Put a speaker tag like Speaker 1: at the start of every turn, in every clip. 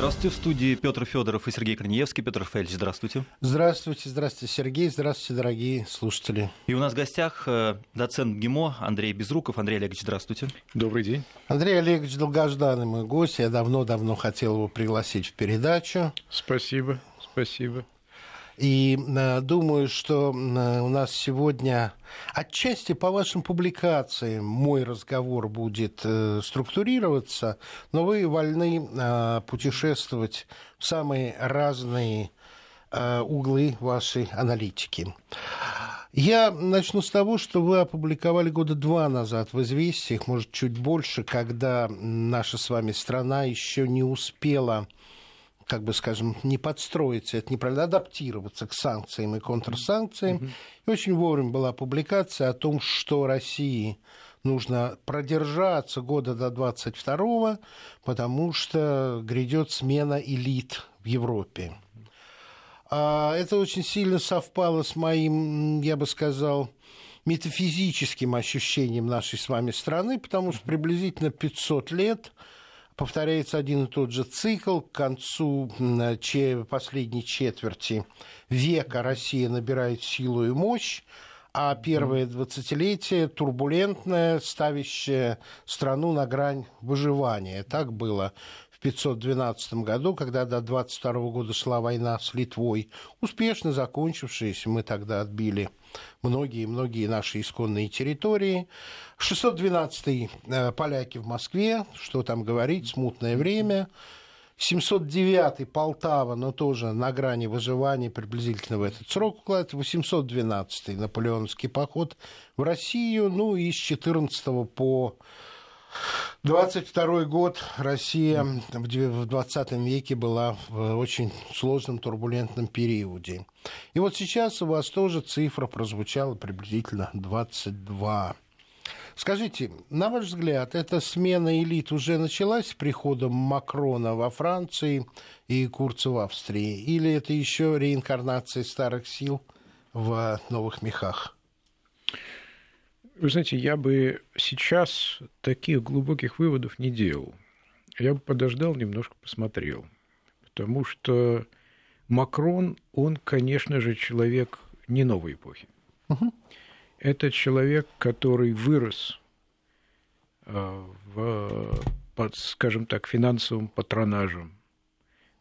Speaker 1: Здравствуйте, в студии Петр Федоров и Сергей Корнеевский. Петр Фельдович, здравствуйте.
Speaker 2: Здравствуйте, здравствуйте, Сергей, здравствуйте, дорогие слушатели.
Speaker 1: И у нас в гостях э, доцент ГИМО Андрей Безруков. Андрей Олегович, здравствуйте.
Speaker 3: Добрый день.
Speaker 2: Андрей Олегович долгожданный мой гость. Я давно-давно хотел его пригласить в передачу.
Speaker 3: Спасибо, спасибо.
Speaker 2: И э, думаю, что э, у нас сегодня отчасти по вашим публикациям мой разговор будет э, структурироваться, но вы вольны путешествовать в самые разные углы вашей аналитики. Я начну с того, что вы опубликовали года два назад в «Известиях», может, чуть больше, когда наша с вами страна еще не успела как бы, скажем, не подстроиться, это неправильно, адаптироваться к санкциям и контрсанкциям. Mm-hmm. И очень вовремя была публикация о том, что России нужно продержаться года до 22 потому что грядет смена элит в Европе. А это очень сильно совпало с моим, я бы сказал, метафизическим ощущением нашей с вами страны, потому что приблизительно 500 лет – повторяется один и тот же цикл. К концу последней четверти века Россия набирает силу и мощь, а первое двадцатилетие турбулентное, ставящее страну на грань выживания. Так было в 512 году, когда до 22 года шла война с Литвой, успешно закончившаяся. Мы тогда отбили многие-многие наши исконные территории. 612-й э, поляки в Москве, что там говорить, смутное время. 709-й Полтава, но тоже на грани выживания приблизительно в этот срок укладывается. 812-й наполеоновский поход в Россию. Ну и с 14 по 22 год Россия в 20 веке была в очень сложном турбулентном периоде. И вот сейчас у вас тоже цифра прозвучала приблизительно 22. Скажите, на ваш взгляд, эта смена элит уже началась с приходом Макрона во Франции и Курца в Австрии? Или это еще реинкарнация старых сил в новых мехах?
Speaker 3: Вы знаете, я бы сейчас таких глубоких выводов не делал. Я бы подождал, немножко посмотрел. Потому что Макрон, он, конечно же, человек не новой эпохи. Угу. Это человек, который вырос э, в, под, скажем так, финансовым патронажем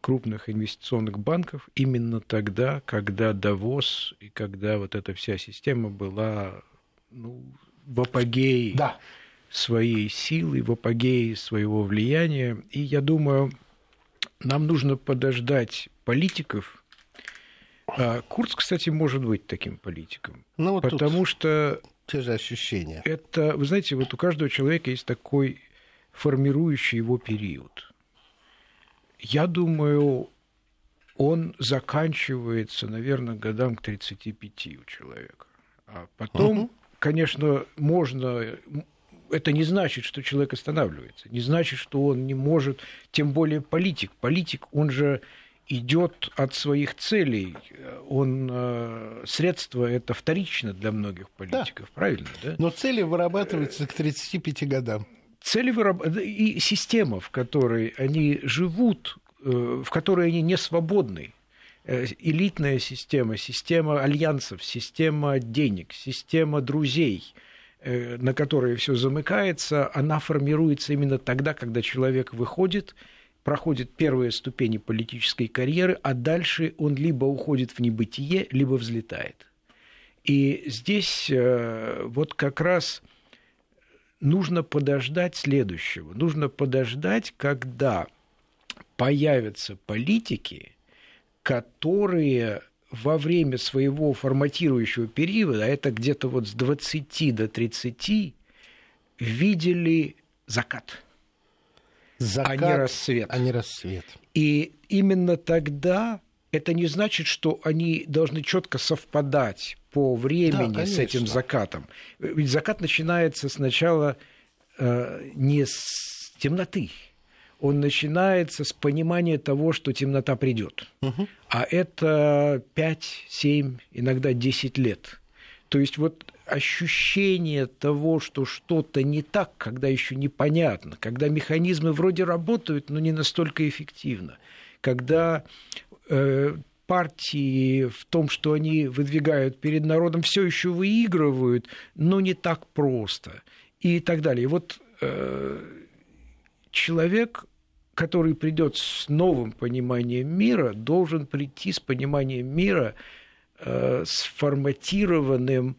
Speaker 3: крупных инвестиционных банков именно тогда, когда Давос и когда вот эта вся система была ну, в апогее да. своей силы, в апогее своего влияния. И я думаю, нам нужно подождать политиков. А Курц, кстати, может быть таким политиком. Ну, вот потому что
Speaker 2: те же ощущения.
Speaker 3: Это, вы знаете, вот у каждого человека есть такой формирующий его период. Я думаю, он заканчивается, наверное, годам к 35 у человека. А потом угу конечно, можно это не значит, что человек останавливается, не значит, что он не может, тем более политик. Политик, он же идет от своих целей. Он э, средство это вторично для многих политиков, да. правильно? Да?
Speaker 2: Но цели вырабатываются к 35 годам.
Speaker 3: Цели вырабатываются и система, в которой они живут, э, в которой они не свободны. Э, элитная система, система альянсов, система денег, система друзей, э, на которые все замыкается, она формируется именно тогда, когда человек выходит, проходит первые ступени политической карьеры, а дальше он либо уходит в небытие, либо взлетает. И здесь э, вот как раз нужно подождать следующего. Нужно подождать, когда появятся политики, которые во время своего форматирующего периода, а это где-то вот с 20 до 30, видели закат,
Speaker 2: закат
Speaker 3: а не рассвет.
Speaker 2: А не рассвет.
Speaker 3: И именно тогда это не значит, что они должны четко совпадать по времени да, с этим закатом. Ведь закат начинается сначала э, не с темноты, он начинается с понимания того, что темнота придет. Угу. А это 5, 7, иногда 10 лет. То есть вот ощущение того, что что-то не так, когда еще непонятно, когда механизмы вроде работают, но не настолько эффективно, когда э, партии в том, что они выдвигают перед народом, все еще выигрывают, но не так просто и так далее. И вот э, человек, который придет с новым пониманием мира, должен прийти с пониманием мира э, сформатированным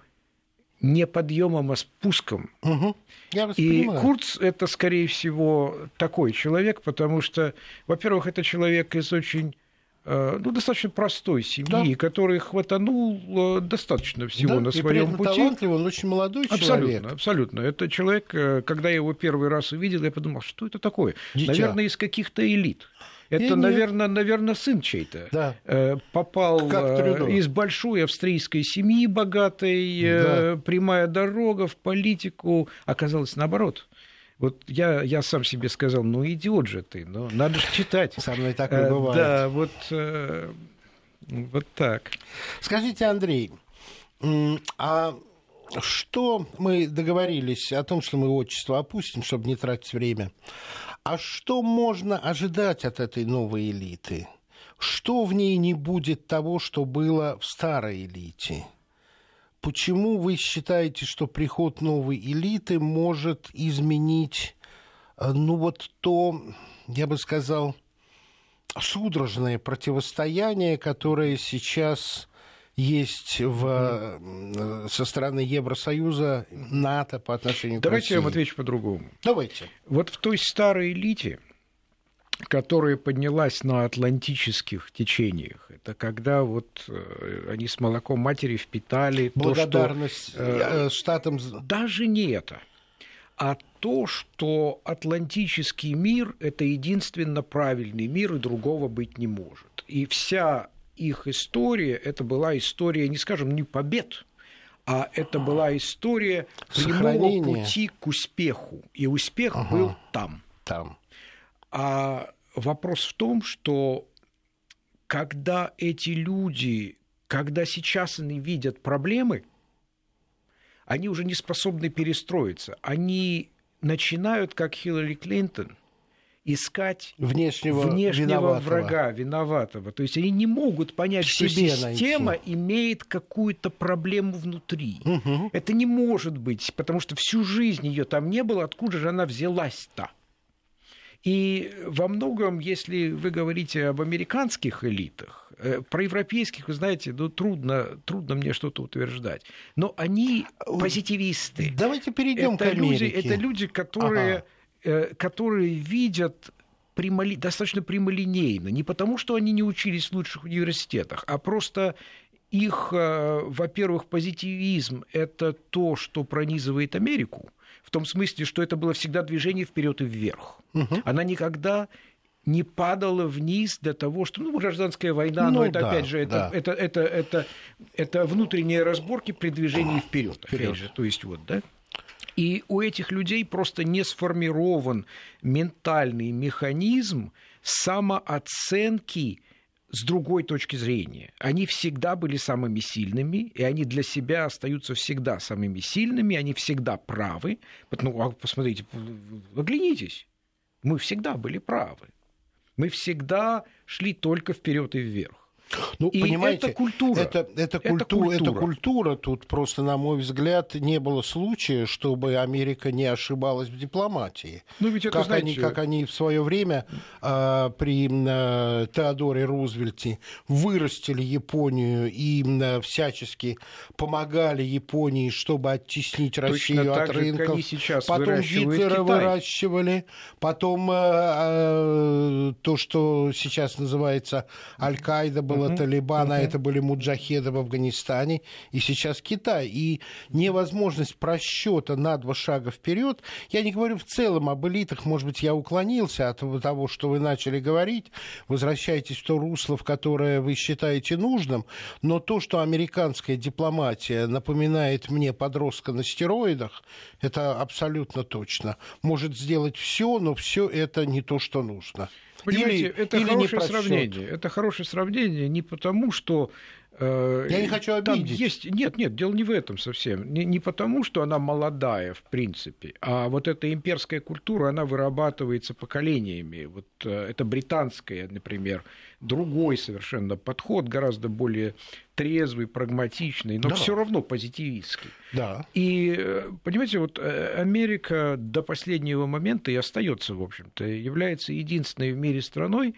Speaker 3: не подъемом, а спуском.
Speaker 2: Угу. Я
Speaker 3: и Курц это, скорее всего, такой человек, потому что, во-первых, это человек из очень ну, достаточно простой семьи, да. который хватанул э, достаточно всего
Speaker 2: да,
Speaker 3: на своем пути.
Speaker 2: талантливый, он очень молодой
Speaker 3: абсолютно,
Speaker 2: человек.
Speaker 3: Абсолютно. Это человек, э, когда я его первый раз увидел, я подумал, что это такое?
Speaker 2: Дитя.
Speaker 3: Наверное, из каких-то элит. Это, наверное, наверное, сын чей-то.
Speaker 2: Да.
Speaker 3: Попал из большой австрийской семьи богатой, да. прямая дорога в политику. Оказалось наоборот. Вот я, я сам себе сказал, ну идиот же ты, ну надо же читать.
Speaker 2: Со мной так не бывает.
Speaker 3: Да, вот, э, вот так.
Speaker 2: Скажите, Андрей, а что мы договорились о том, что мы отчество опустим, чтобы не тратить время? А что можно ожидать от этой новой элиты? Что в ней не будет того, что было в старой элите? Почему вы считаете, что приход новой элиты может изменить, э, ну вот то, я бы сказал, судорожное противостояние, которое сейчас есть в, э, со стороны Евросоюза, НАТО по отношению
Speaker 3: Давайте
Speaker 2: к России?
Speaker 3: я вам отвечу по-другому.
Speaker 2: Давайте.
Speaker 3: Вот в той старой элите, которая поднялась на атлантических течениях. Это когда вот э, они с молоком матери впитали
Speaker 2: благодарность
Speaker 3: то, что,
Speaker 2: э, штатам.
Speaker 3: Даже не это, а то, что атлантический мир это единственно правильный мир и другого быть не может. И вся их история это была история, не скажем, не побед, а это была история прямого пути к успеху. И успех ага. был там.
Speaker 2: Там.
Speaker 3: А вопрос в том, что когда эти люди, когда сейчас они видят проблемы, они уже не способны перестроиться. Они начинают, как Хиллари Клинтон, искать
Speaker 2: внешнего,
Speaker 3: внешнего
Speaker 2: виноватого.
Speaker 3: врага, виноватого. То есть они не могут понять, что система найти. имеет какую-то проблему внутри.
Speaker 2: Угу.
Speaker 3: Это не может быть, потому что всю жизнь ее там не было, откуда же она взялась-то? И во многом, если вы говорите об американских элитах, э, про европейских, вы знаете, ну, трудно, трудно мне что-то утверждать. Но они позитивисты.
Speaker 2: Давайте перейдем
Speaker 3: это
Speaker 2: к Америке.
Speaker 3: Люди, это люди, которые, ага. Э, которые видят прямоли... достаточно прямолинейно. Не потому, что они не учились в лучших университетах, а просто их, э, во-первых, позитивизм – это то, что пронизывает Америку в том смысле, что это было всегда движение вперед и вверх.
Speaker 2: Угу.
Speaker 3: Она никогда не падала вниз до того, что ну, гражданская война, ну, но это
Speaker 2: да,
Speaker 3: опять же это,
Speaker 2: да.
Speaker 3: это, это, это, это внутренние разборки при движении вперед, опять же. То есть вот, да. И у этих людей просто не сформирован ментальный механизм самооценки с другой точки зрения. Они всегда были самыми сильными, и они для себя остаются всегда самыми сильными, они всегда правы. Ну, а посмотрите, оглянитесь, мы всегда были правы. Мы всегда шли только вперед и вверх.
Speaker 2: Ну, и понимаете,
Speaker 3: это культура.
Speaker 2: Это, это, культу, это, культура. это культура. Тут просто, на мой взгляд, не было случая, чтобы Америка не ошибалась в дипломатии.
Speaker 3: Ну, ведь это,
Speaker 2: как,
Speaker 3: знаете...
Speaker 2: они, как они в свое время э, при э, Теодоре Рузвельте вырастили Японию и э, всячески помогали Японии, чтобы оттеснить
Speaker 3: Точно
Speaker 2: Россию
Speaker 3: так
Speaker 2: от
Speaker 3: же,
Speaker 2: рынков.
Speaker 3: они сейчас
Speaker 2: потом Гитлера
Speaker 3: Китай.
Speaker 2: выращивали. Потом э, э, то, что сейчас называется Аль-Каида, было было uh-huh. Талибан, uh-huh. а это были муджахеды в Афганистане, и сейчас Китай. И невозможность просчета на два шага вперед. Я не говорю в целом об элитах, может быть, я уклонился от того, что вы начали говорить. Возвращайтесь в то русло, в которое вы считаете нужным. Но то, что американская дипломатия напоминает мне подростка на стероидах, это абсолютно точно. Может сделать все, но все это не то, что нужно.
Speaker 3: Понимаете,
Speaker 2: или,
Speaker 3: это
Speaker 2: или
Speaker 3: хорошее сравнение. Это хорошее сравнение не потому, что
Speaker 2: Я не хочу обидеть.
Speaker 3: Там есть... Нет, нет, дело не в этом совсем. Не, не потому, что она молодая, в принципе, а вот эта имперская культура, она вырабатывается поколениями. Вот это британская, например, другой совершенно подход, гораздо более трезвый, прагматичный, но да. все равно позитивистский.
Speaker 2: Да.
Speaker 3: И, понимаете, вот Америка до последнего момента и остается, в общем-то, является единственной в мире страной, Э,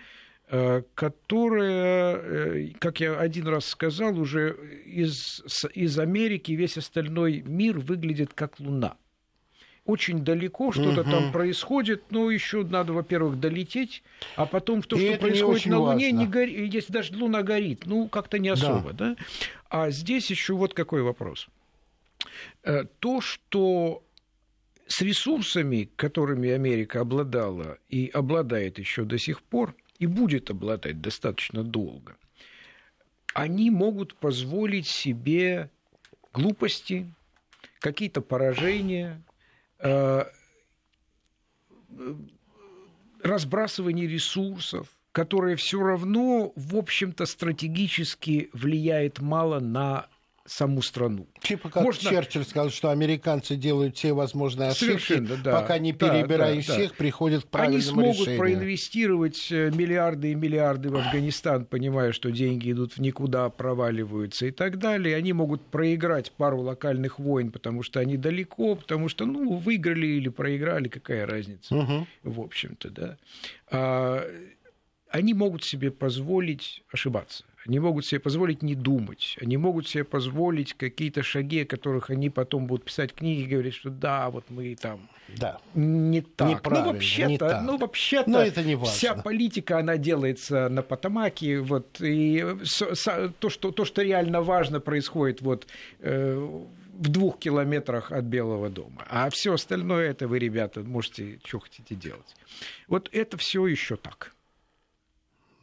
Speaker 3: которая, э, как я один раз сказал, уже из, из Америки весь остальной мир выглядит как Луна. Очень далеко что-то угу. там происходит, но еще надо, во-первых, долететь, а потом то, И что происходит на Луне, важно. не гори... если даже Луна горит, ну как-то не особо, да. да? А здесь еще вот какой вопрос. Э, то, что с ресурсами, которыми Америка обладала и обладает еще до сих пор, и будет обладать достаточно долго, они могут позволить себе глупости, какие-то поражения, э, разбрасывание ресурсов, которое все равно, в общем-то, стратегически влияет мало на саму страну.
Speaker 2: Типа как Можно... Черчилль сказал, что американцы делают все возможные ошибки, да. пока не перебирая да, да, всех, да. приходят к правильному
Speaker 3: Они смогут
Speaker 2: решению.
Speaker 3: проинвестировать э, миллиарды и миллиарды в Афганистан, понимая, что деньги идут в никуда, проваливаются и так далее. Они могут проиграть пару локальных войн, потому что они далеко, потому что, ну, выиграли или проиграли, какая разница, угу. в общем-то, да. А, они могут себе позволить ошибаться. Они могут себе позволить не думать, они могут себе позволить какие-то шаги, о которых они потом будут писать книги и говорить, что да, вот мы там
Speaker 2: да.
Speaker 3: не так. Ну, вообще-то, ну, вообще-то Но это не важно. вся политика, она делается на Потамаке, вот, и то, что, то, что реально важно, происходит вот э, в двух километрах от Белого дома. А все остальное это вы, ребята, можете, что хотите делать. Вот это все еще так.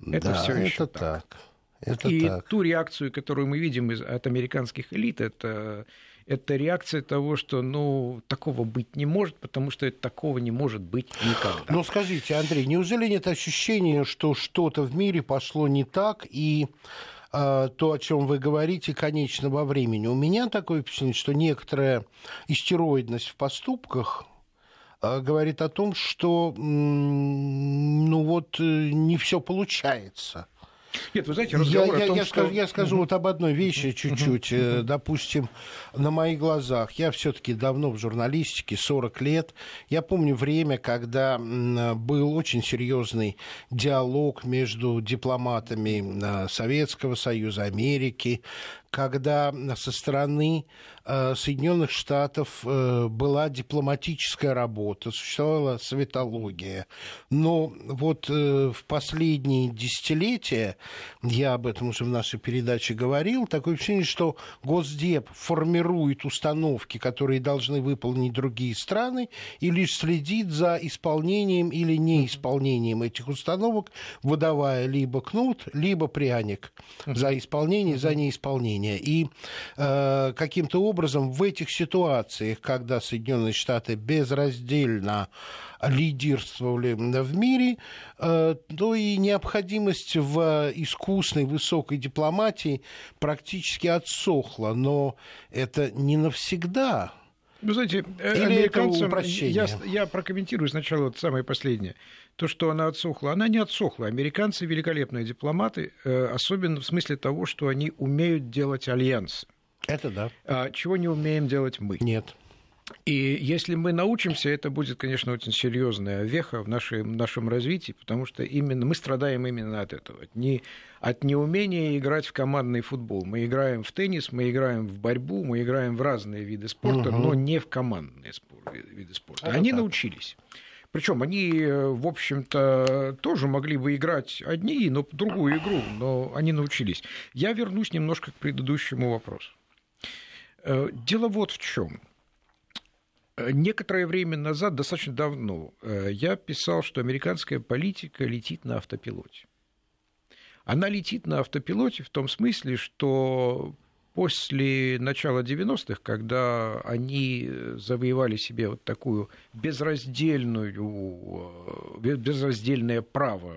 Speaker 2: Это да, все еще так. так.
Speaker 3: Это и так. ту реакцию, которую мы видим из, от американских элит, это, это реакция того, что ну, такого быть не может, потому что такого не может быть никогда.
Speaker 2: Ну скажите, Андрей, неужели нет ощущения, что что-то в мире пошло не так, и э, то, о чем вы говорите, конечно, во времени? У меня такое впечатление, что некоторая истероидность в поступках э, говорит о том, что ну вот э, не все получается.
Speaker 3: Нет, вы знаете, разговор
Speaker 2: я,
Speaker 3: о том,
Speaker 2: я,
Speaker 3: что...
Speaker 2: скажу, я скажу вот об одной вещи чуть-чуть. Э, допустим, на моих глазах. Я все-таки давно в журналистике, 40 лет. Я помню время, когда был очень серьезный диалог между дипломатами э, Советского Союза, Америки, когда со стороны э, Соединенных Штатов э, была дипломатическая работа, существовала советология. Но вот э, в последние десятилетия, я об этом уже в нашей передаче говорил, такое ощущение, что Госдеп формирует установки, которые должны выполнить другие страны, и лишь следит за исполнением или неисполнением этих установок, выдавая либо кнут, либо пряник за исполнение, за неисполнение мнения. И э, каким-то образом в этих ситуациях, когда Соединенные Штаты безраздельно лидерствовали в мире, э, то и необходимость в искусной высокой дипломатии практически отсохла. Но это не навсегда.
Speaker 3: Вы знаете, э, Или американцам, я, я прокомментирую сначала вот самое последнее то, что она отсохла. Она не отсохла. Американцы великолепные дипломаты, э, особенно в смысле того, что они умеют делать альянсы.
Speaker 2: Это да.
Speaker 3: А чего не умеем делать мы?
Speaker 2: Нет.
Speaker 3: И если мы научимся, это будет, конечно, очень серьезная веха в нашем, нашем развитии, потому что именно мы страдаем именно от этого, от, не, от неумения играть в командный футбол. Мы играем в теннис, мы играем в борьбу, мы играем в разные виды спорта, угу. но не в командные виды спорта. Это Они так. научились. Причем они, э, в общем-то, тоже могли бы играть одни, но другую игру, но они научились. Я вернусь немножко к предыдущему вопросу. Э, дело вот в чем. Э, некоторое время назад, достаточно давно, я писал, что американская политика летит на автопилоте. Она летит на автопилоте в том смысле, что после начала 90-х, когда они завоевали себе вот такую безраздельную, э, безраздельное право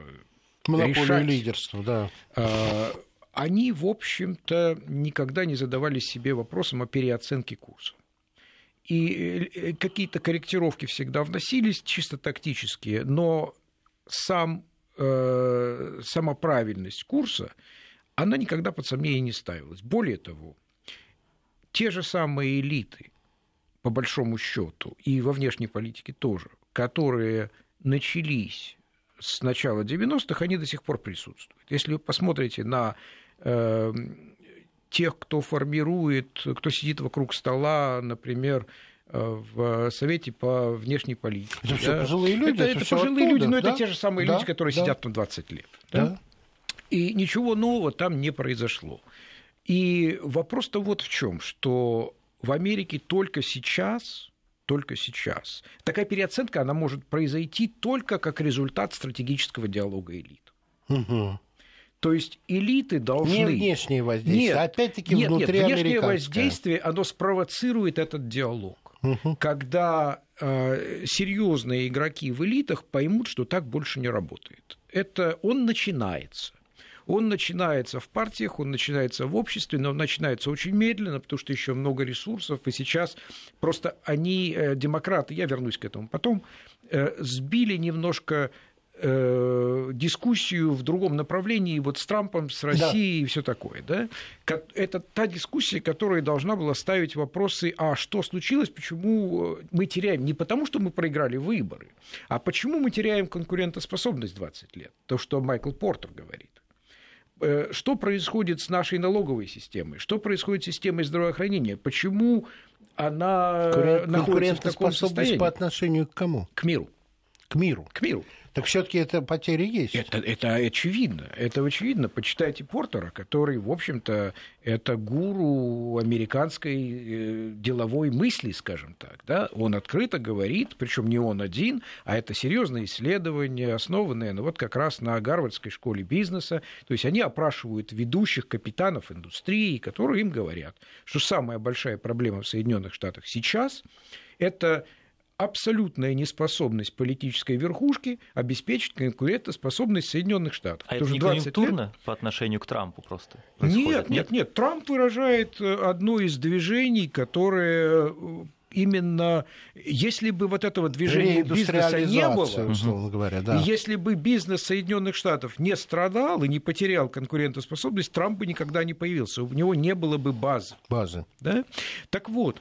Speaker 2: Монополию решать, лидерства, да.
Speaker 3: Э, они, в общем-то, никогда не задавали себе вопросом о переоценке курса. И э, какие-то корректировки всегда вносились, чисто тактические, но сам, э, сама правильность курса, она никогда под сомнение не ставилась. Более того, те же самые элиты, по большому счету, и во внешней политике тоже, которые начались с начала 90-х, они до сих пор присутствуют. Если вы посмотрите на э, тех, кто формирует, кто сидит вокруг стола, например, э, в Совете по внешней политике.
Speaker 2: Это да? все пожилые люди.
Speaker 3: Это, это, это пожилые оттуда, люди, но да? это те же самые
Speaker 2: да?
Speaker 3: люди, которые да? сидят там 20 лет. Да? Да? И ничего нового там не произошло. И вопрос-то вот в чем, что в Америке только сейчас, только сейчас, такая переоценка, она может произойти только как результат стратегического диалога элит.
Speaker 2: Угу.
Speaker 3: То есть элиты должны...
Speaker 2: Не внешнее воздействие,
Speaker 3: нет,
Speaker 2: опять-таки
Speaker 3: нет,
Speaker 2: внутри
Speaker 3: нет, внешнее воздействие, оно спровоцирует этот диалог.
Speaker 2: Угу.
Speaker 3: Когда э, серьезные игроки в элитах поймут, что так больше не работает. Это он начинается. Он начинается в партиях, он начинается в обществе, но он начинается очень медленно, потому что еще много ресурсов, и сейчас просто они, э, демократы, я вернусь к этому потом, э, сбили немножко э, дискуссию в другом направлении вот с Трампом, с Россией да. и все такое. Да? Это та дискуссия, которая должна была ставить вопросы, а что случилось, почему мы теряем, не потому что мы проиграли выборы, а почему мы теряем конкурентоспособность 20 лет, то, что Майкл Портер говорит. Э, что происходит с нашей налоговой системой, что происходит с системой здравоохранения, почему она находится в таком состоянии.
Speaker 2: по отношению к кому?
Speaker 3: К миру.
Speaker 2: К миру.
Speaker 3: К миру.
Speaker 2: Так все-таки это потери есть.
Speaker 3: Это, это очевидно. Это очевидно. Почитайте Портера, который, в общем-то, это гуру американской э, деловой мысли, скажем так. Да? Он открыто говорит, причем не он один, а это серьезное исследование, основанное ну, вот как раз на Гарвардской школе бизнеса. То есть они опрашивают ведущих капитанов индустрии, которые им говорят, что самая большая проблема в Соединенных Штатах сейчас это абсолютная неспособность политической верхушки обеспечить конкурентоспособность Соединенных Штатов.
Speaker 1: А это не конъюнктурно лет... по отношению к Трампу просто?
Speaker 3: Нет, нет, нет. Трамп выражает э, одно из движений, которое э, именно если бы вот этого движения бизнеса не было,
Speaker 2: условно говоря, да.
Speaker 3: если бы бизнес Соединенных Штатов не страдал и не потерял конкурентоспособность, Трамп бы никогда не появился, у него не было бы базы.
Speaker 2: Базы.
Speaker 3: Да? Так вот,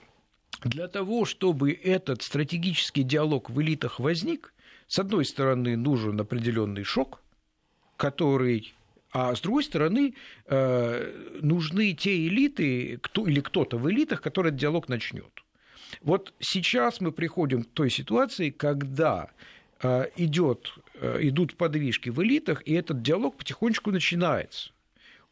Speaker 3: для того, чтобы этот стратегический диалог в элитах возник, с одной стороны, нужен определенный шок, который а с другой стороны, э, нужны те элиты кто, или кто-то в элитах, который этот диалог начнет. Вот сейчас мы приходим к той ситуации, когда э, идет, э, идут подвижки в элитах, и этот диалог потихонечку начинается.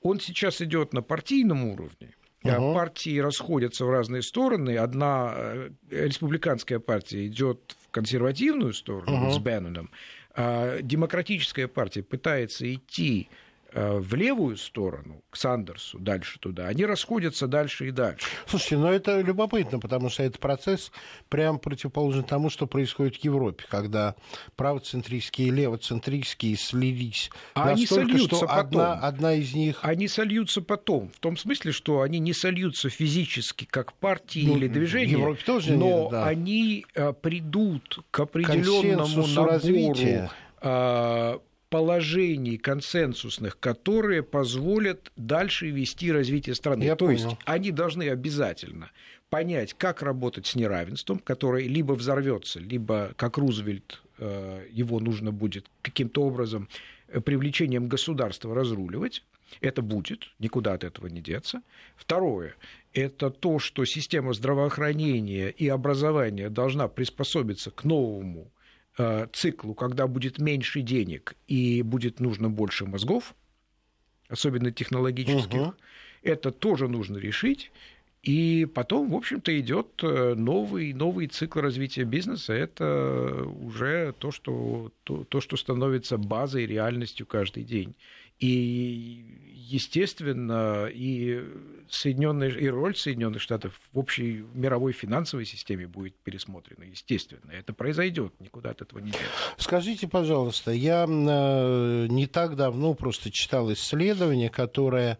Speaker 3: Он сейчас идет на партийном уровне, Угу. Партии расходятся в разные стороны. Одна э, республиканская партия идет в консервативную сторону угу. с Бенноном, а демократическая партия пытается идти в левую сторону, к Сандерсу, дальше туда, они расходятся дальше и дальше.
Speaker 2: Слушайте, но это любопытно, потому что этот процесс прям противоположен тому, что происходит в Европе, когда правоцентристские и левоцентристские слились
Speaker 3: а настолько, они сольются
Speaker 2: что
Speaker 3: потом.
Speaker 2: Одна, одна из них...
Speaker 3: Они сольются потом, в том смысле, что они не сольются физически, как партии ну, или движения, в Европе тоже но нет, да. они э, придут к определенному набору развития э, положений консенсусных, которые позволят дальше вести развитие страны.
Speaker 2: Я
Speaker 3: То
Speaker 2: понял.
Speaker 3: есть они должны обязательно понять, как работать с неравенством, которое либо взорвется, либо, как Рузвельт, э, его нужно будет каким-то образом э, привлечением государства разруливать. Это будет, никуда от этого не деться. Второе – это то, что система здравоохранения и образования должна приспособиться к новому циклу, когда будет меньше денег и будет нужно больше мозгов, особенно технологических, угу. это тоже нужно решить. И потом, в общем-то, идет э, новый, новый цикл развития бизнеса. Это уже то что, то, то, что становится базой, реальностью каждый день. И, естественно, и, Соединенные, и роль Соединенных Штатов в общей мировой финансовой системе будет пересмотрена, естественно. Это произойдет, никуда от этого не деться.
Speaker 2: Скажите, пожалуйста, я э, не так давно просто читал исследование, которое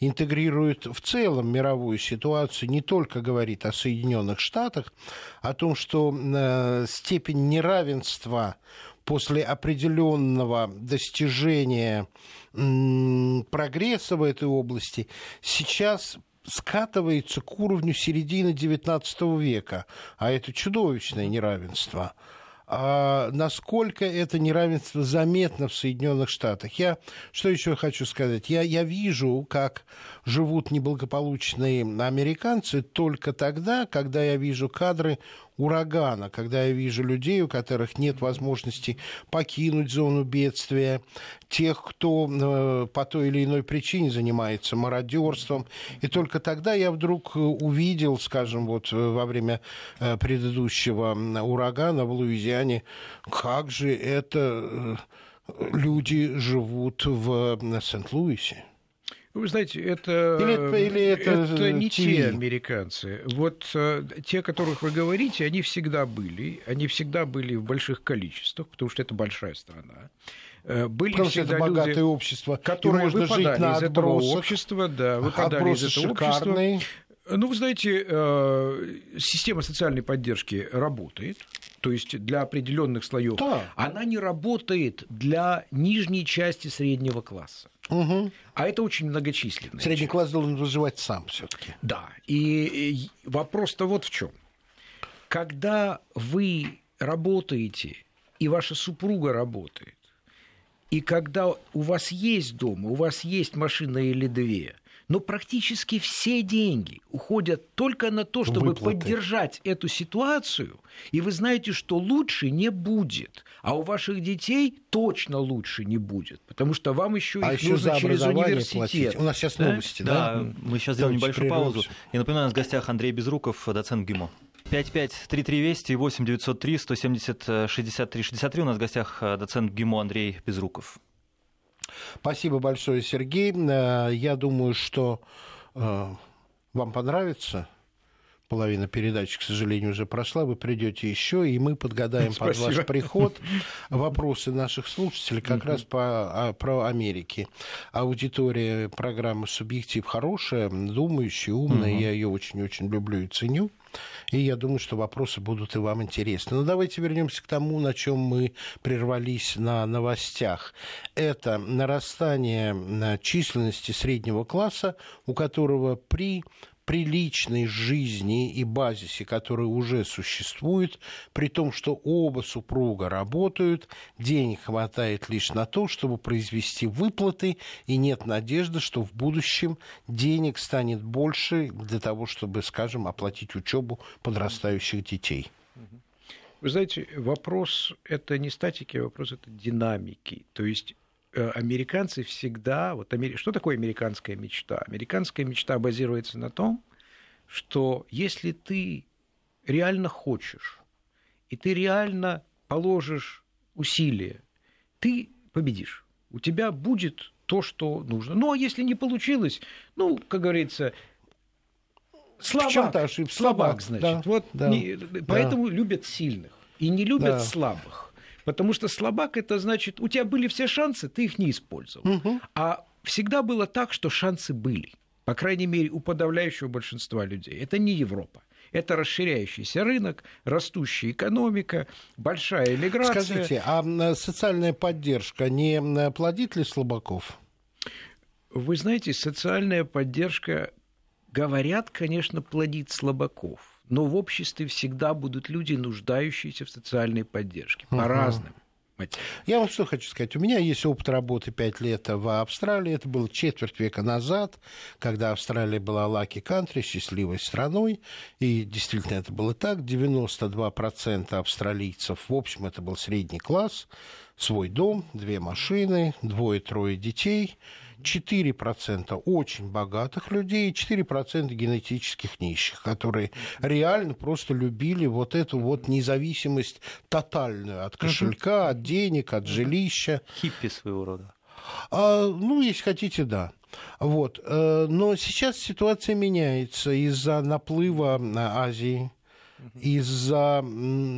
Speaker 2: интегрирует в целом мировую ситуацию, не только говорит о Соединенных Штатах, о том, что э, степень неравенства после определенного достижения прогресса в этой области сейчас скатывается к уровню середины XIX века, а это чудовищное неравенство. А насколько это неравенство заметно в Соединенных Штатах? Я что еще хочу сказать? Я, я вижу, как живут неблагополучные американцы только тогда, когда я вижу кадры урагана, когда я вижу людей, у которых нет возможности покинуть зону бедствия, тех, кто э, по той или иной причине занимается мародерством. И только тогда я вдруг увидел, скажем, вот э, во время э, предыдущего урагана в Луизиане, как же это люди живут в Сент-Луисе.
Speaker 3: Вы знаете, это, или, или это, это не те американцы. Вот э, те, о которых вы говорите, они всегда были. Они всегда были в больших количествах, потому что это большая страна.
Speaker 2: Э, были потому всегда это богатое люди, общество,
Speaker 3: которые можно выпадали жить на из этого общества, да, выпадали из этого шикарные. общества. Ну, вы знаете, э, система социальной поддержки работает, то есть для определенных слоев. Да. Она не работает для нижней части среднего класса. Угу. А это очень многочисленное.
Speaker 2: Средний часть. класс должен выживать сам все-таки.
Speaker 3: Да. И вопрос-то вот в чем. Когда вы работаете, и ваша супруга работает, и когда у вас есть дом, у вас есть машина или две – но практически все деньги уходят только на то, чтобы Выплаты. поддержать эту ситуацию, и вы знаете, что лучше не будет, а у ваших детей точно лучше не будет, потому что вам еще а их еще нужно через университет. Платить.
Speaker 2: У нас сейчас да? новости, да?
Speaker 1: Да, мы сейчас сделаем небольшую паузу. И напоминаю, у нас в гостях Андрей Безруков, доцент ГИМО. 553320 и 8903 170 63 63. У нас в гостях э, доцент ГИМО Андрей Безруков.
Speaker 2: Спасибо большое, Сергей. Э, я думаю, что э, вам понравится половина передачи, к сожалению, уже прошла. Вы придете еще, и мы подгадаем под ваш приход вопросы наших слушателей как раз по, а, про Америки. Аудитория программы «Субъектив» хорошая, думающая, умная. Я ее очень-очень люблю и ценю. И я думаю, что вопросы будут и вам интересны. Но давайте вернемся к тому, на чем мы прервались на новостях. Это нарастание э, численности среднего класса, у которого при приличной жизни и базисе, который уже существует, при том, что оба супруга работают, денег хватает лишь на то, чтобы произвести выплаты, и нет надежды, что в будущем денег станет больше для того, чтобы, скажем, оплатить учебу подрастающих детей.
Speaker 3: Вы знаете, вопрос это не статики, вопрос это динамики. То есть американцы всегда... Вот, что такое американская мечта? Американская мечта базируется на том, что если ты реально хочешь, и ты реально положишь усилия, ты победишь. У тебя будет то, что нужно. Ну, а если не получилось, ну, как говорится, слабак, ошибся. слабак, значит. Да, вот да, не, да. Поэтому любят сильных и не любят да. слабых. Потому что слабак это значит, у тебя были все шансы, ты их не использовал. Угу. А всегда было так, что шансы были. По крайней мере, у подавляющего большинства людей. Это не Европа. Это расширяющийся рынок, растущая экономика, большая эмиграция.
Speaker 2: Скажите, а социальная поддержка не плодит ли слабаков?
Speaker 3: Вы знаете, социальная поддержка, говорят, конечно, плодит слабаков но в обществе всегда будут люди, нуждающиеся в социальной поддержке по угу. разным
Speaker 2: я вам что хочу сказать. У меня есть опыт работы пять лет в Австралии. Это было четверть века назад, когда Австралия была лаки кантри, счастливой страной. И действительно это было так. 92% австралийцев, в общем, это был средний класс, свой дом, две машины, двое-трое детей – 4% очень богатых людей и 4% генетических нищих, которые реально просто любили вот эту вот независимость тотальную от кошелька, от денег, от жилища.
Speaker 1: Хиппи своего рода.
Speaker 2: А, ну, если хотите, да. Вот. Э, но сейчас ситуация меняется из-за наплыва Азии, из-за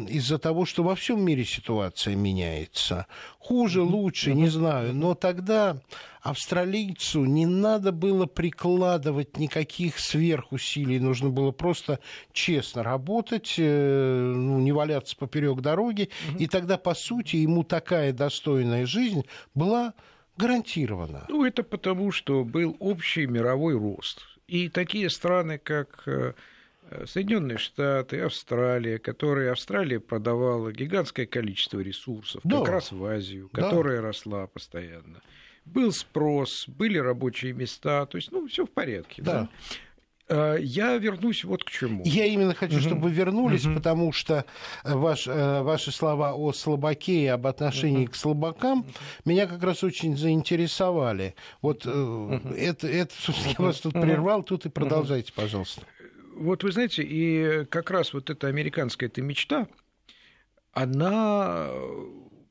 Speaker 2: из того, что во всем мире ситуация меняется. Хуже, лучше, не знаю. Но тогда австралийцу не надо было прикладывать никаких сверхусилий. Нужно было просто честно работать, э, ну, не валяться поперек дороги. И тогда, по сути, ему такая достойная жизнь была гарантирована.
Speaker 3: Ну, это потому, что был общий мировой рост. И такие страны, как э, Соединенные Штаты, Австралия, которые Австралия продавала гигантское количество ресурсов, да. как раз в Азию, которая да. росла постоянно. Был спрос, были рабочие места, то есть, ну, все в порядке. Да. да? А, я вернусь вот к чему.
Speaker 2: Я именно хочу, угу. чтобы вы вернулись, угу. потому что ваш, э, ваши слова о слабаке и об отношении угу. к слабакам угу. меня как раз очень заинтересовали. Вот угу. это, это, я вас тут прервал, тут и продолжайте, пожалуйста
Speaker 3: вот вы знаете, и как раз вот эта американская эта мечта, она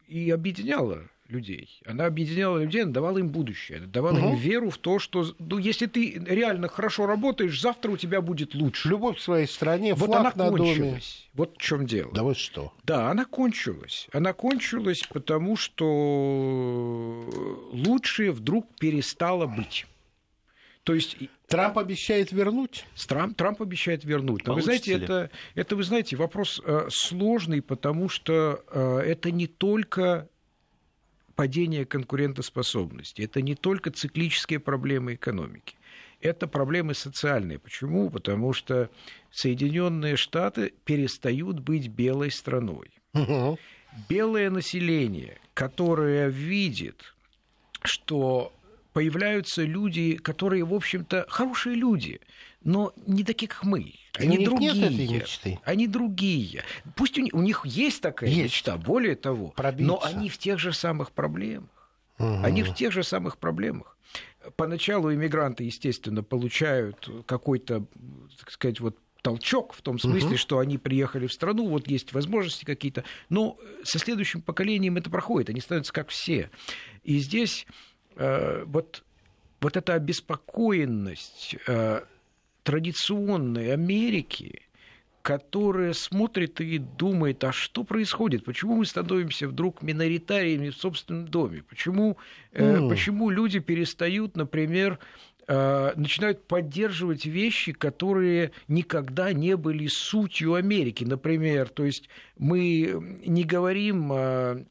Speaker 3: и объединяла людей. Она объединяла людей, она давала им будущее, она давала угу. им веру в то, что ну, если ты реально хорошо работаешь, завтра у тебя будет лучше.
Speaker 2: Любовь к своей стране,
Speaker 3: вот
Speaker 2: флаг
Speaker 3: она
Speaker 2: на
Speaker 3: кончилась.
Speaker 2: доме.
Speaker 3: Вот в чем дело.
Speaker 2: Да вот что.
Speaker 3: Да, она кончилась. Она кончилась, потому что лучшее вдруг перестало быть.
Speaker 2: То есть Трамп обещает вернуть?
Speaker 3: Трамп, Трамп обещает вернуть. Но вы знаете, это, это, вы знаете, вопрос э, сложный, потому что э, это не только падение конкурентоспособности, это не только циклические проблемы экономики. Это проблемы социальные. Почему? Потому что Соединенные Штаты перестают быть белой страной. Угу. Белое население, которое видит, что появляются люди, которые, в общем-то, хорошие люди, но не такие, как мы.
Speaker 2: Они у другие. Нет этой мечты.
Speaker 3: Они другие. Пусть у них, у них есть такая есть. мечта, более того, Пробиться. но они в тех же самых проблемах. Угу. Они в тех же самых проблемах. Поначалу иммигранты, естественно, получают какой-то, так сказать, вот толчок в том смысле, угу. что они приехали в страну, вот есть возможности какие-то, но со следующим поколением это проходит, они становятся как все. И здесь вот, вот эта обеспокоенность э, традиционной Америки, которая смотрит и думает, а что происходит, почему мы становимся вдруг миноритариями в собственном доме, почему, mm. почему люди перестают, например, начинают поддерживать вещи, которые никогда не были сутью Америки. Например, то есть мы не говорим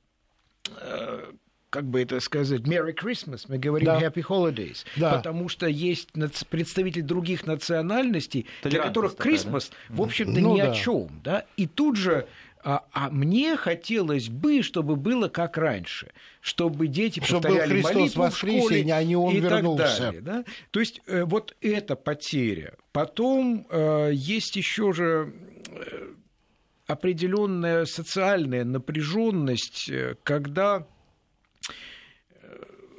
Speaker 3: как бы это сказать, Merry Christmas, мы говорим да. Happy Holidays, да. потому что есть представители других национальностей, для которых Christmas, да? в общем-то, ну, ни да. о чем, да, и тут же а, а мне хотелось бы, чтобы было как раньше, чтобы дети чтобы повторяли Христос молитву в школе а не он и вернулся. так далее. Да? То есть э, вот эта потеря. Потом э, есть еще же э, определенная социальная напряженность, когда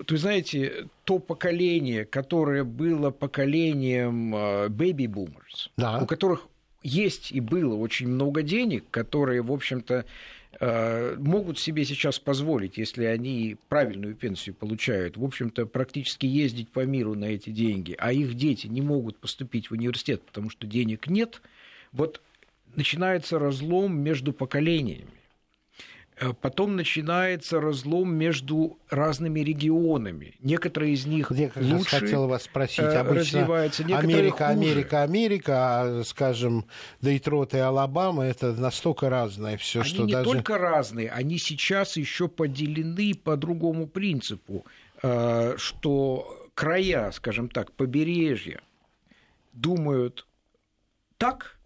Speaker 3: вы знаете, то поколение, которое было поколением э, да. у которых есть и было очень много денег, которые, в общем-то, э, могут себе сейчас позволить, если они правильную пенсию получают, в общем-то, практически ездить по миру на эти деньги, а их дети не могут поступить в университет, потому что денег нет, вот начинается разлом между поколениями. Э, потом начинается разлом между разными регионами. Некоторые из них
Speaker 2: Я как лучше хотел вас спросить. Э, Обычно развиваются, Америка, хуже. Америка, Америка, а, скажем, Дейтрот и Алабама, это настолько разное все,
Speaker 3: что
Speaker 2: даже...
Speaker 3: Они не только разные, они сейчас еще поделены по другому принципу, э, что края, скажем так, побережья думают так,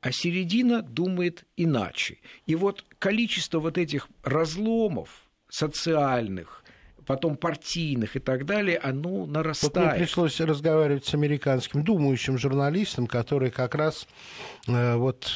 Speaker 3: а середина думает иначе. И вот количество вот этих разломов социальных, потом партийных и так далее, оно нарастает. Вот
Speaker 2: мне пришлось разговаривать с американским думающим журналистом, который как раз э, вот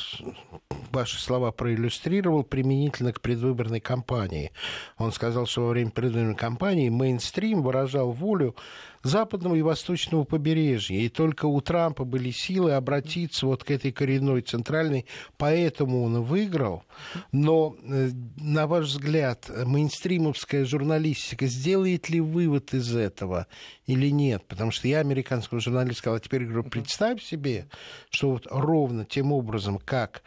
Speaker 2: ваши слова проиллюстрировал применительно к предвыборной кампании. Он сказал, что во время предвыборной кампании мейнстрим выражал волю западного и восточного побережья. И только у Трампа были силы обратиться вот к этой коренной центральной, поэтому он выиграл. Но, э, на ваш взгляд, мейнстримовская журналистика сделает ли вывод из этого или нет? Потому что я американскому журналисту сказал, а теперь говорю, представь себе, что вот ровно тем образом, как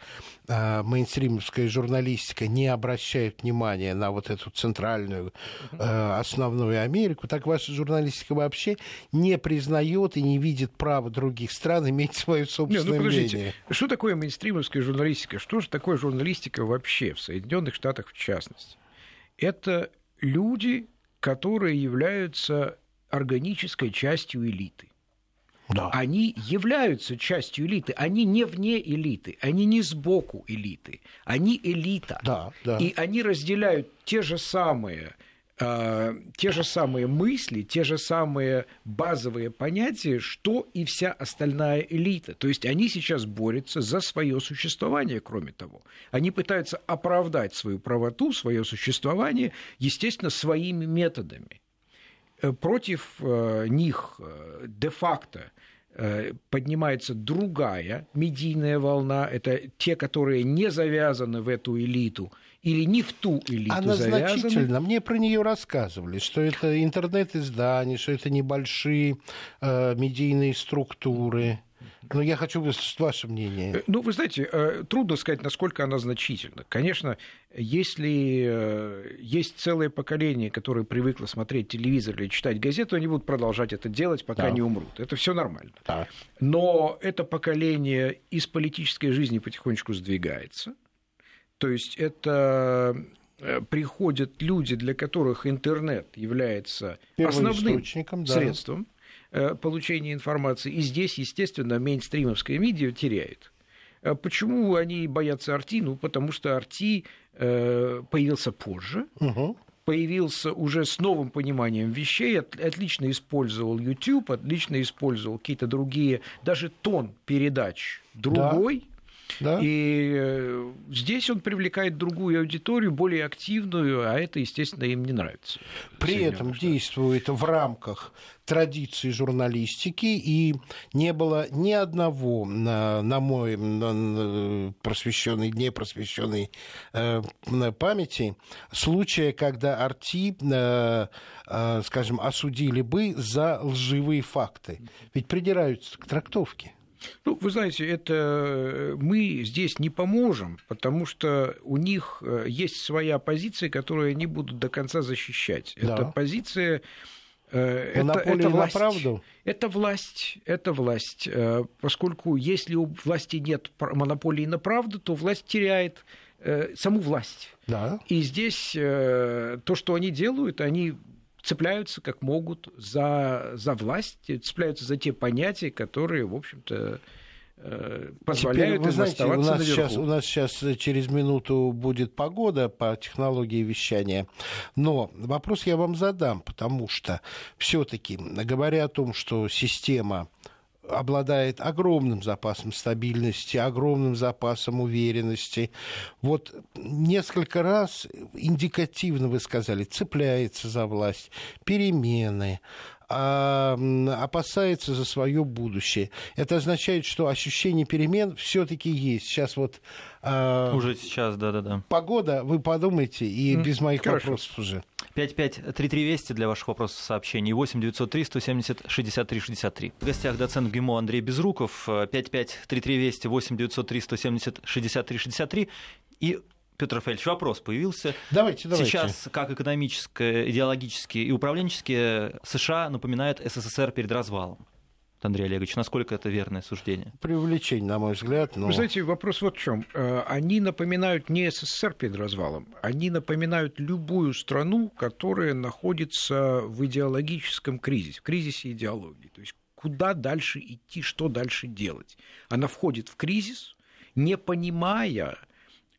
Speaker 2: э, мейнстримовская журналистика не обращает внимания на вот эту центральную э, основную Америку, так ваша журналистика вообще вообще не признает и не видит права других стран иметь свое собственное не, ну, подождите, мнение.
Speaker 3: Что такое мейнстримовская журналистика? Что же такое журналистика вообще в Соединенных Штатах в частности? Это люди, которые являются органической частью элиты. Да. Они являются частью элиты, они не вне элиты, они не сбоку элиты, они элита. Да, да. И они разделяют те же самые те же самые мысли, те же самые базовые понятия, что и вся остальная элита. То есть они сейчас борются за свое существование, кроме того. Они пытаются оправдать свою правоту, свое существование, естественно, своими методами. Э, против э, них э, де-факто поднимается другая медийная волна, это те, которые не завязаны в эту элиту – или не в ту элиту
Speaker 2: Она
Speaker 3: завязаны.
Speaker 2: значительно. Мне про нее рассказывали, что это интернет-издания, что это небольшие э, медийные структуры. Но я хочу услышать ваше мнение. Э,
Speaker 3: ну, вы знаете, э, трудно сказать, насколько она значительна. Конечно, если э, есть целое поколение, которое привыкло смотреть телевизор или читать газету, они будут продолжать это делать, пока да. не умрут. Это все нормально. Да. Но это поколение из политической жизни потихонечку сдвигается. То есть это э, приходят люди, для которых интернет является основным да. средством э, получения информации. И здесь, естественно, мейнстримовская медиа теряет. А почему они боятся Арти? Ну, потому что Арти э, появился позже, угу. появился уже с новым пониманием вещей, отлично использовал YouTube, отлично использовал какие-то другие, даже тон передач другой. Да да? И э, здесь он привлекает другую аудиторию, более активную, а это, естественно, им не нравится.
Speaker 2: При этом действует в рамках традиции журналистики, и не было ни одного на, на мой просвещенный, не просвещенной э, памяти случая, когда Арти, э, э, скажем, осудили бы за лживые факты. Ведь придираются к трактовке.
Speaker 3: Ну, вы знаете, это э, мы здесь не поможем, потому что у них э, есть своя позиция, которую они будут до конца защищать. Да. Это позиция
Speaker 2: э, это, это власть. на правду?
Speaker 3: Это власть, это власть. Поскольку если у власти нет монополии на правду, то власть теряет саму власть. Да. И здесь то, что они делают, они цепляются как могут за, за власть, цепляются за те понятия, которые, в общем-то, э, позволяют Теперь, вы знаете, у
Speaker 2: нас, сейчас, у нас сейчас через минуту будет погода по технологии вещания, но вопрос я вам задам, потому что все-таки, говоря о том, что система обладает огромным запасом стабильности, огромным запасом уверенности. Вот несколько раз индикативно вы сказали, цепляется за власть, перемены, а, опасается за свое будущее. Это означает, что ощущение перемен все-таки есть. Сейчас вот
Speaker 1: а, уже сейчас, да, да, да.
Speaker 2: Погода, вы подумайте, и mm, без моих хорошо. вопросов уже.
Speaker 1: 5533 Вести для ваших вопросов сообщений. 8 903 170 63 63. В гостях доцент ГИМО Андрей Безруков. 5533 Вести 8 903 170 63 63. И Петр Рафаэльевич, вопрос появился.
Speaker 2: Давайте, давайте.
Speaker 1: Сейчас, как экономически, идеологически и управленчески, США напоминает СССР перед развалом. Андрей Олегович, насколько это верное суждение?
Speaker 2: Привлечение, на мой взгляд.
Speaker 3: Но... Вы знаете, вопрос вот в чем. Э, они напоминают не СССР перед развалом, они напоминают любую страну, которая находится в идеологическом кризисе, в кризисе идеологии. То есть куда дальше идти, что дальше делать. Она входит в кризис, не понимая,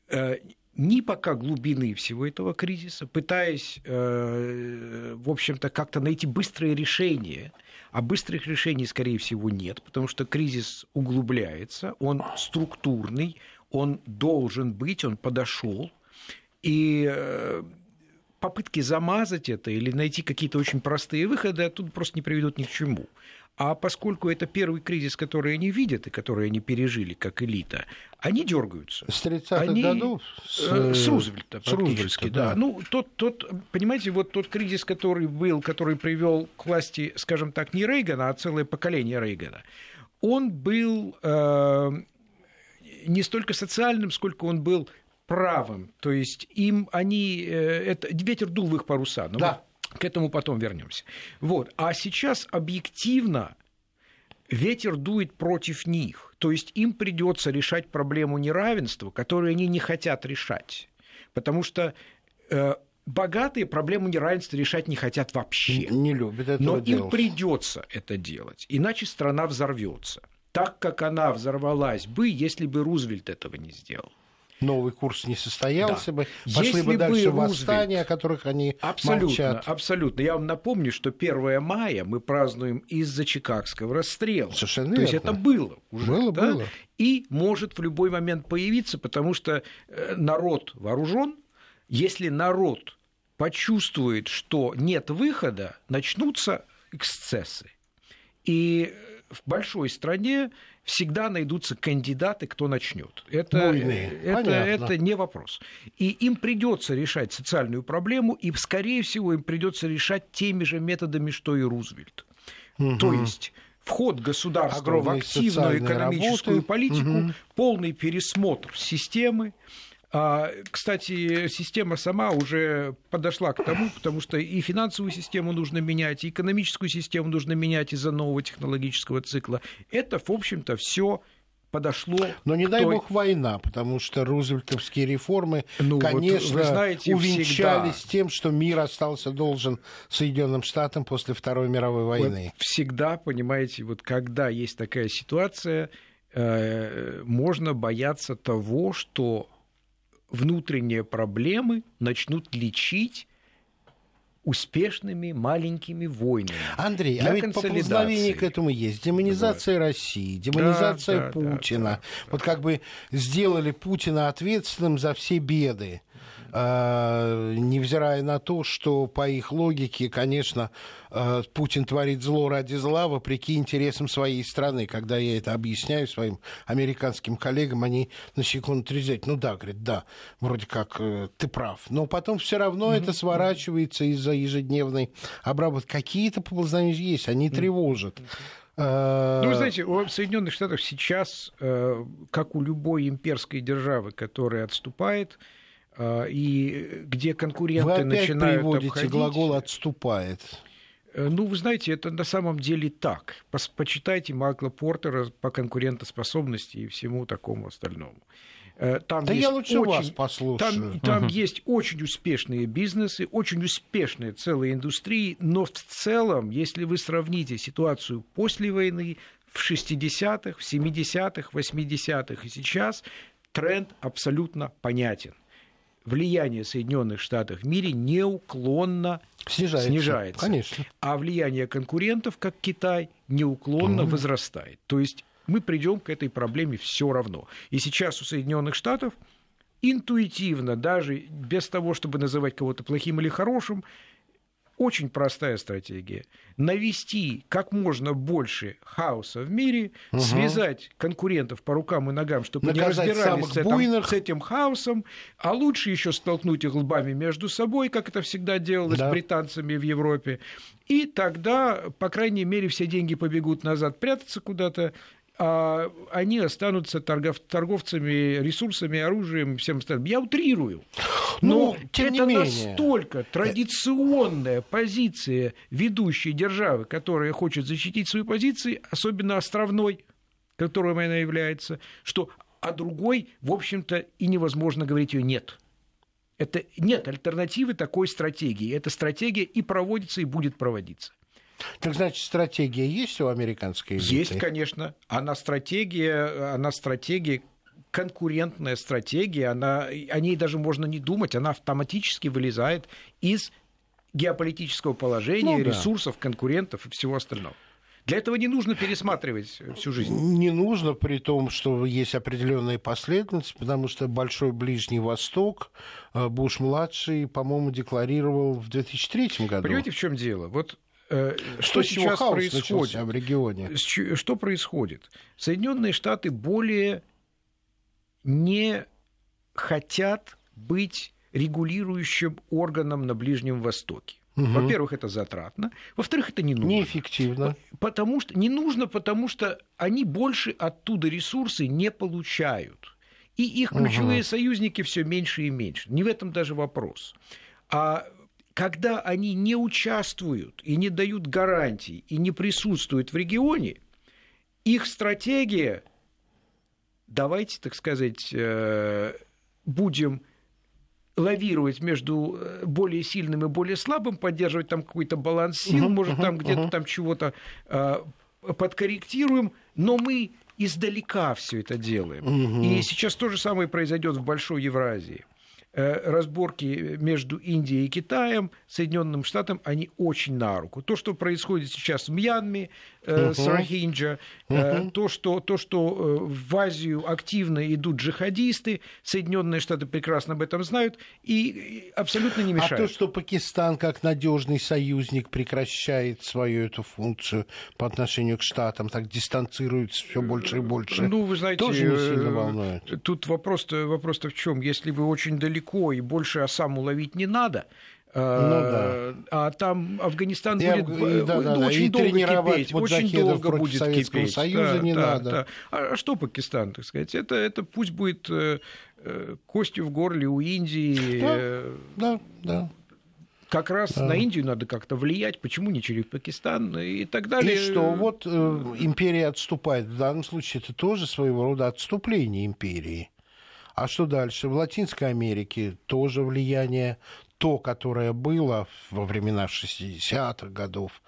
Speaker 3: э, ни пока глубины всего этого кризиса, пытаясь, э, в общем-то, как-то найти быстрое решение. А быстрых решений, скорее всего, нет, потому что кризис углубляется, он структурный, он должен быть, он подошел. И э, попытки замазать это или найти какие-то очень простые выходы оттуда просто не приведут ни к чему. А поскольку это первый кризис, который они видят и который они пережили как элита, они дергаются.
Speaker 2: С 30-х
Speaker 3: они...
Speaker 2: годов?
Speaker 3: С, э, с Рузвельта,
Speaker 2: с Рузвельта,
Speaker 3: да. да. Ну, тот, тот, понимаете, вот тот кризис, который был, который привел к власти, скажем так, не Рейгана, а целое поколение Рейгана, он был э, не столько социальным, сколько он был правым. То есть им они... Э, это, ветер дул в их паруса. Но
Speaker 2: да.
Speaker 3: К этому потом вернемся. Вот. А сейчас объективно ветер дует против них. То есть им придется решать проблему неравенства, которую они не хотят решать. Потому что э, богатые проблему неравенства решать не хотят вообще.
Speaker 2: Не любят этого
Speaker 3: Но
Speaker 2: делать.
Speaker 3: им придется это делать, иначе страна взорвется. Так как она взорвалась бы, если бы Рузвельт этого не сделал
Speaker 2: новый курс не состоялся да. бы,
Speaker 3: пошли
Speaker 2: Если
Speaker 3: бы
Speaker 2: дальше
Speaker 3: бы
Speaker 2: восстания, о которых они
Speaker 3: абсолютно,
Speaker 2: молчат.
Speaker 3: Абсолютно. Я вам напомню, что 1 мая мы празднуем из-за Чикагского расстрела.
Speaker 2: Совершенно
Speaker 3: То
Speaker 2: верно.
Speaker 3: есть это было уже.
Speaker 2: Было,
Speaker 3: да?
Speaker 2: было.
Speaker 3: И может в любой момент появиться, потому что э, народ вооружен. Если народ почувствует, что нет выхода, начнутся эксцессы. И в большой стране всегда найдутся кандидаты, кто начнет. Это, это, это не вопрос. И им придется решать социальную проблему, и, скорее всего, им придется решать теми же методами, что и Рузвельт. Угу. То есть вход государства Огромные в активную экономическую работы. политику, угу. полный пересмотр системы, кстати, система сама уже подошла к тому, потому что и финансовую систему нужно менять, и экономическую систему нужно менять из-за нового технологического цикла. Это, в общем-то, все подошло.
Speaker 2: Но не дай
Speaker 3: той...
Speaker 2: бог война, потому что рузвельтовские реформы,
Speaker 3: ну,
Speaker 2: конечно,
Speaker 3: вот, знаете,
Speaker 2: увенчались
Speaker 3: всегда...
Speaker 2: тем, что мир остался должен Соединенным Штатам после Второй мировой войны.
Speaker 3: Вот всегда, понимаете, вот когда есть такая ситуация, э, можно бояться того, что внутренние проблемы начнут лечить успешными маленькими войнами.
Speaker 2: Андрей, а ведь поползновение к этому есть. Демонизация Давай. России, демонизация да, Путина. Да, да, да, вот как бы сделали Путина ответственным за все беды. А, невзирая на то, что по их логике, конечно, а, Путин творит зло ради зла, вопреки интересам своей страны. Когда я это объясняю своим американским коллегам, они на секунду трезать. Ну да, говорит, да, вроде как э, ты прав. Но потом все равно mm-hmm. это сворачивается из-за ежедневной обработки. Какие-то поползновения есть, они тревожат.
Speaker 3: Ну, вы знаете, у Соединенных Штатов сейчас, э, как у любой имперской державы, которая отступает, и где конкуренты
Speaker 2: Вы опять
Speaker 3: начинают
Speaker 2: приводите
Speaker 3: обходить...
Speaker 2: глагол «отступает».
Speaker 3: Э, ну, вы знаете, это на самом деле так. Почитайте Майкла Портера по конкурентоспособности и всему такому остальному.
Speaker 2: Э, там да я лучше очень, вас послушаю.
Speaker 3: Там, там uh-huh. есть очень успешные бизнесы, очень успешные целые индустрии, но в целом, если вы сравните ситуацию после войны, в 60-х, в 70-х, 80-х и сейчас, тренд абсолютно понятен влияние Соединенных Штатов в мире неуклонно снижается. снижается.
Speaker 2: Конечно.
Speaker 3: А влияние конкурентов, как Китай, неуклонно угу. возрастает. То есть мы придем к этой проблеме все равно. И сейчас у Соединенных Штатов интуитивно, даже без того, чтобы называть кого-то плохим или хорошим, очень простая стратегия. Навести как можно больше хаоса в мире, угу. связать конкурентов по рукам и ногам, чтобы Наказать они разбирались с этим, с этим хаосом, а лучше еще столкнуть их лбами между собой, как это всегда делалось да. британцами в Европе. И тогда, по крайней мере, все деньги побегут назад прятаться куда-то, а они останутся торгов, торговцами ресурсами, оружием и всем остальным. Я утрирую. Но ну, тем это не менее. настолько традиционная позиция ведущей державы, которая хочет защитить свои позиции, особенно островной, которой она является, что о другой, в общем-то, и невозможно говорить ее нет. Это нет альтернативы такой стратегии. Эта стратегия и проводится, и будет проводиться.
Speaker 2: Так значит, стратегия есть у американской элиты?
Speaker 3: Есть, конечно. Она стратегия, она стратегия конкурентная стратегия, она, о ней даже можно не думать, она автоматически вылезает из геополитического положения, ну, да. ресурсов, конкурентов и всего остального. Для этого не нужно пересматривать всю жизнь.
Speaker 2: Не нужно, при том, что есть определенные последовательности, потому что Большой Ближний Восток э, Буш-младший, по-моему, декларировал в 2003 году.
Speaker 3: Понимаете, в чем дело? Вот что сейчас происходит
Speaker 2: в регионе?
Speaker 3: Что происходит? Соединенные Штаты более не хотят быть регулирующим органом на Ближнем Востоке. Угу. Во-первых, это затратно. Во-вторых, это не нужно.
Speaker 2: Неэффективно.
Speaker 3: Потому что, не нужно, потому что они больше оттуда ресурсы не получают. И их ключевые угу. союзники все меньше и меньше. Не в этом даже вопрос. А когда они не участвуют и не дают гарантий, и не присутствуют в регионе, их стратегия, давайте, так сказать, э, будем лавировать между э, более сильным и более слабым, поддерживать там какой-то баланс сил, uh-huh, может, там uh-huh, где-то uh-huh. там чего-то э, подкорректируем, но мы издалека все это делаем. Uh-huh. И сейчас то же самое произойдет в Большой Евразии. Э, разборки между Индией и Китаем, Соединенным Штатам, они очень на руку. То, что происходит сейчас в Мьянме, uh-huh. с Рохинджа, uh-huh. то, что, то, что в Азию активно идут джихадисты, Соединенные Штаты прекрасно об этом знают и абсолютно не мешают.
Speaker 2: А то, что Пакистан как надежный союзник прекращает свою эту функцию по отношению к Штатам, так дистанцируется все больше и больше,
Speaker 3: ну, вы знаете, тоже не сильно волнует. Тут вопрос-то, вопрос-то в чем? Если вы очень далеко далеко и больше осаму ловить не надо, а, ну, да. А там Афганистан и, будет и, да, да, очень да. долго кипеть, очень долго будет Советского кипеть.
Speaker 2: Союза да, не да, надо. Да.
Speaker 3: А что Пакистан, так сказать? Это, это пусть будет э, э костью в горле у Индии.
Speaker 2: Да, э, да, да.
Speaker 3: Как раз да. на Индию надо как-то влиять, почему не через Пакистан и так далее.
Speaker 2: И что, вот э, империя отступает. В данном случае это тоже своего рода отступление империи. А что дальше? В Латинской Америке тоже влияние, то, которое было во времена 60-х годов,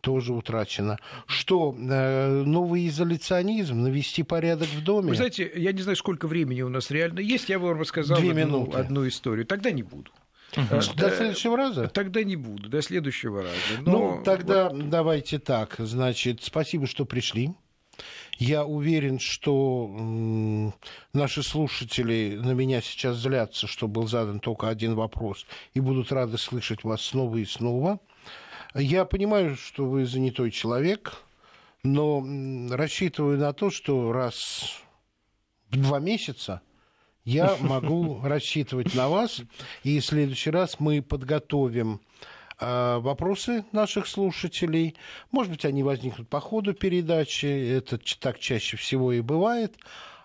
Speaker 2: тоже утрачено. Что, э, новый изоляционизм, навести порядок в доме?
Speaker 3: Вы знаете, я не знаю, сколько времени у нас реально есть, я вам рассказал Две одну, одну историю. Тогда не буду.
Speaker 2: Угу. До следующего раза?
Speaker 3: Тогда не буду, до следующего раза.
Speaker 2: Но... Ну, тогда вот... давайте так. Значит, спасибо, что пришли. Я уверен, что наши слушатели на меня сейчас злятся, что был задан только один вопрос, и будут рады слышать вас снова и снова. Я понимаю, что вы занятой человек, но рассчитываю на то, что раз в два месяца я могу рассчитывать на вас, и в следующий раз мы подготовим вопросы наших слушателей. Может быть, они возникнут по ходу передачи, это так чаще всего и бывает.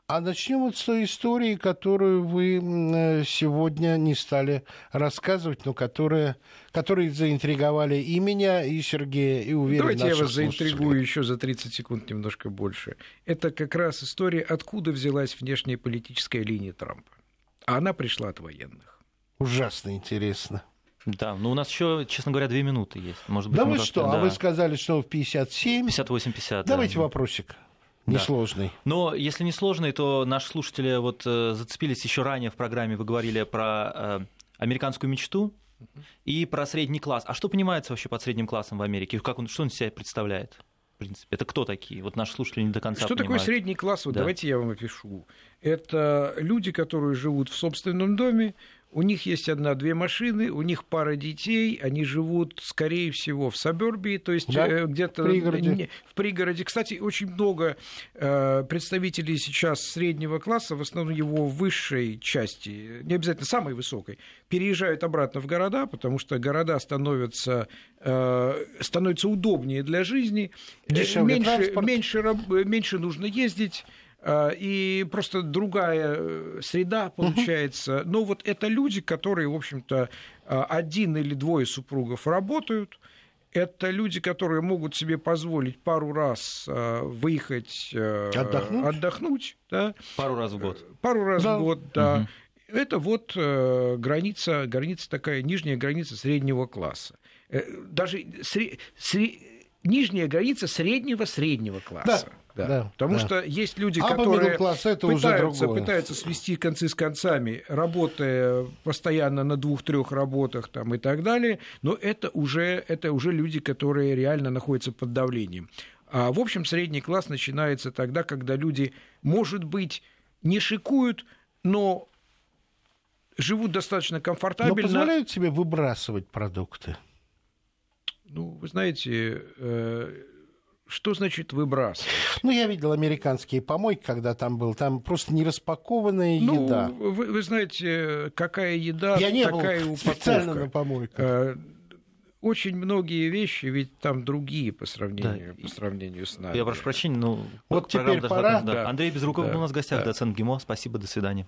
Speaker 2: А начнем вот с той истории, которую вы э, сегодня не стали рассказывать, но которая, которые заинтриговали и меня, и Сергея, и уверен,
Speaker 3: Давайте я вас заинтригую еще за 30 секунд немножко больше. Это как раз история, откуда взялась внешняя политическая линия Трампа. А она пришла от военных.
Speaker 2: Ужасно интересно.
Speaker 1: Да, ну у нас еще, честно говоря, две минуты есть.
Speaker 2: Может быть, да вы что, да. а вы сказали, что в 57?
Speaker 1: 58-50.
Speaker 2: Давайте да. вопросик. Несложный. Да.
Speaker 1: Но если не сложный, то наши слушатели вот э, зацепились еще ранее в программе, вы говорили про э, американскую мечту и про средний класс. А что понимается вообще под средним классом в Америке? Как он, что он себя представляет? В принципе, это кто такие? Вот наши слушатели не до конца
Speaker 3: Что
Speaker 1: понимают.
Speaker 3: такое средний класс? Вот да. Давайте я вам опишу. Это люди, которые живут в собственном доме, у них есть одна-две машины, у них пара детей, они живут, скорее всего, в Сабербии, то есть да, э, где-то
Speaker 2: в пригороде.
Speaker 3: в пригороде. Кстати, очень много э, представителей сейчас среднего класса, в основном его высшей части, не обязательно самой высокой, переезжают обратно в города, потому что города становятся, э, становятся удобнее для жизни,
Speaker 2: Дешевле
Speaker 3: меньше, меньше, меньше нужно ездить. А, и просто другая э, среда получается. Но вот это люди, которые, в общем-то, а, один или двое супругов работают, это люди, которые могут себе позволить пару раз а, выехать э, отдохнуть, отдохнуть да?
Speaker 1: пару раз в год,
Speaker 3: пару раз да. в год, да. Угу. Это вот э, граница, граница такая нижняя граница среднего класса. Даже сре... Сре... нижняя граница среднего среднего класса.
Speaker 2: Да.
Speaker 3: Да.
Speaker 2: да
Speaker 3: Потому
Speaker 2: да.
Speaker 3: что есть люди,
Speaker 2: а
Speaker 3: которые
Speaker 2: это
Speaker 3: пытаются,
Speaker 2: уже
Speaker 3: пытаются свести концы с концами, работая постоянно на двух-трех работах там, и так далее, но это уже, это уже люди, которые реально находятся под давлением. А в общем, средний класс начинается тогда, когда люди, может быть, не шикуют, но живут достаточно комфортабельно. Но
Speaker 2: позволяют себе выбрасывать продукты?
Speaker 3: Ну, вы знаете, э, что значит выбрасывать?
Speaker 2: Ну, я видел американские помойки, когда там был. Там просто нераспакованная
Speaker 3: ну,
Speaker 2: еда.
Speaker 3: Вы, вы знаете, какая еда,
Speaker 2: я не
Speaker 3: такая
Speaker 2: был
Speaker 3: упаковка.
Speaker 2: специально на помойках.
Speaker 3: Э, очень многие вещи ведь там другие по сравнению, да. по сравнению с нами.
Speaker 1: Я прошу прощения, но
Speaker 2: вот теперь пора.
Speaker 1: Да. Андрей Безруков
Speaker 3: да.
Speaker 1: был у нас в гостях,
Speaker 3: да.
Speaker 1: доцент ГИМО. Спасибо, до свидания.